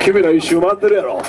君ら一周回ってるやろ。